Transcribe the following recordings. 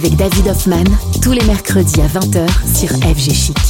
Avec David Hoffman tous les mercredis à 20h sur FG Chic.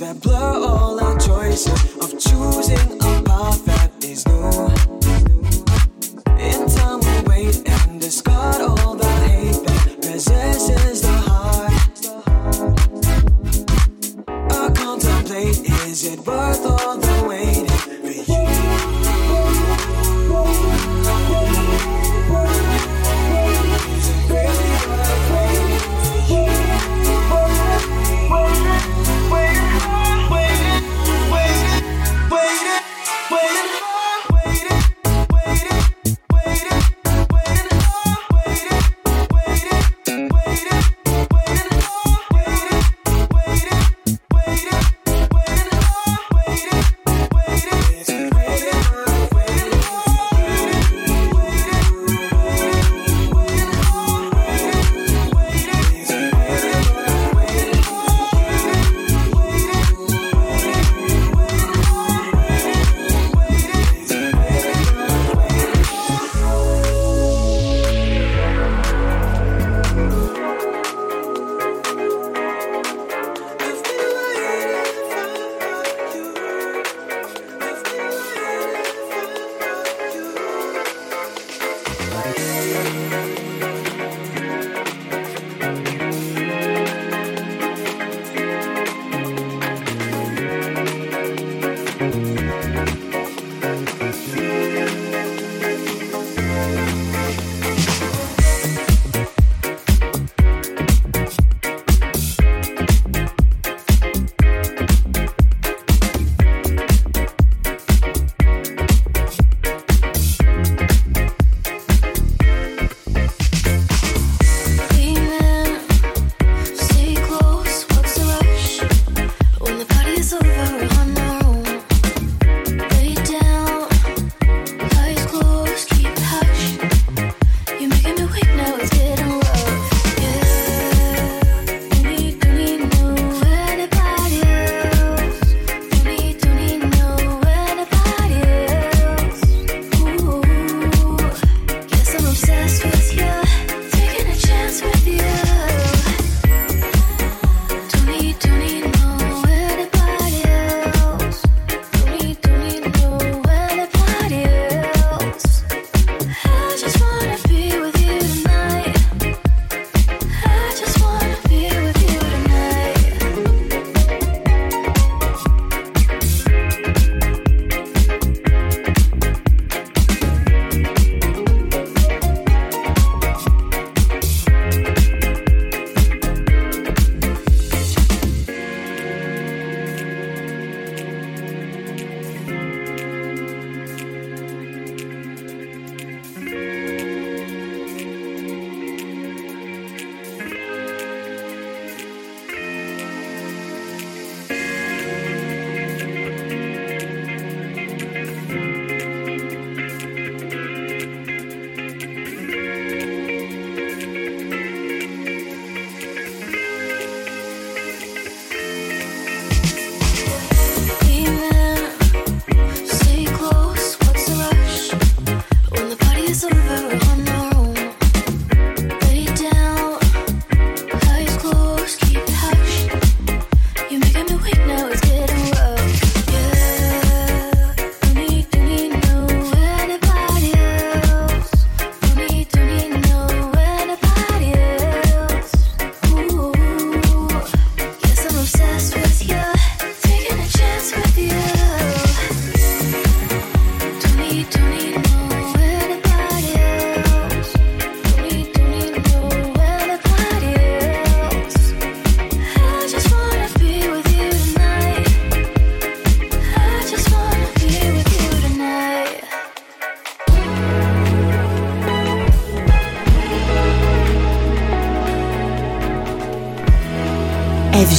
that blood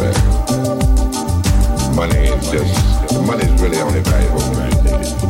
back. Money is just, money is really only valuable when you need it.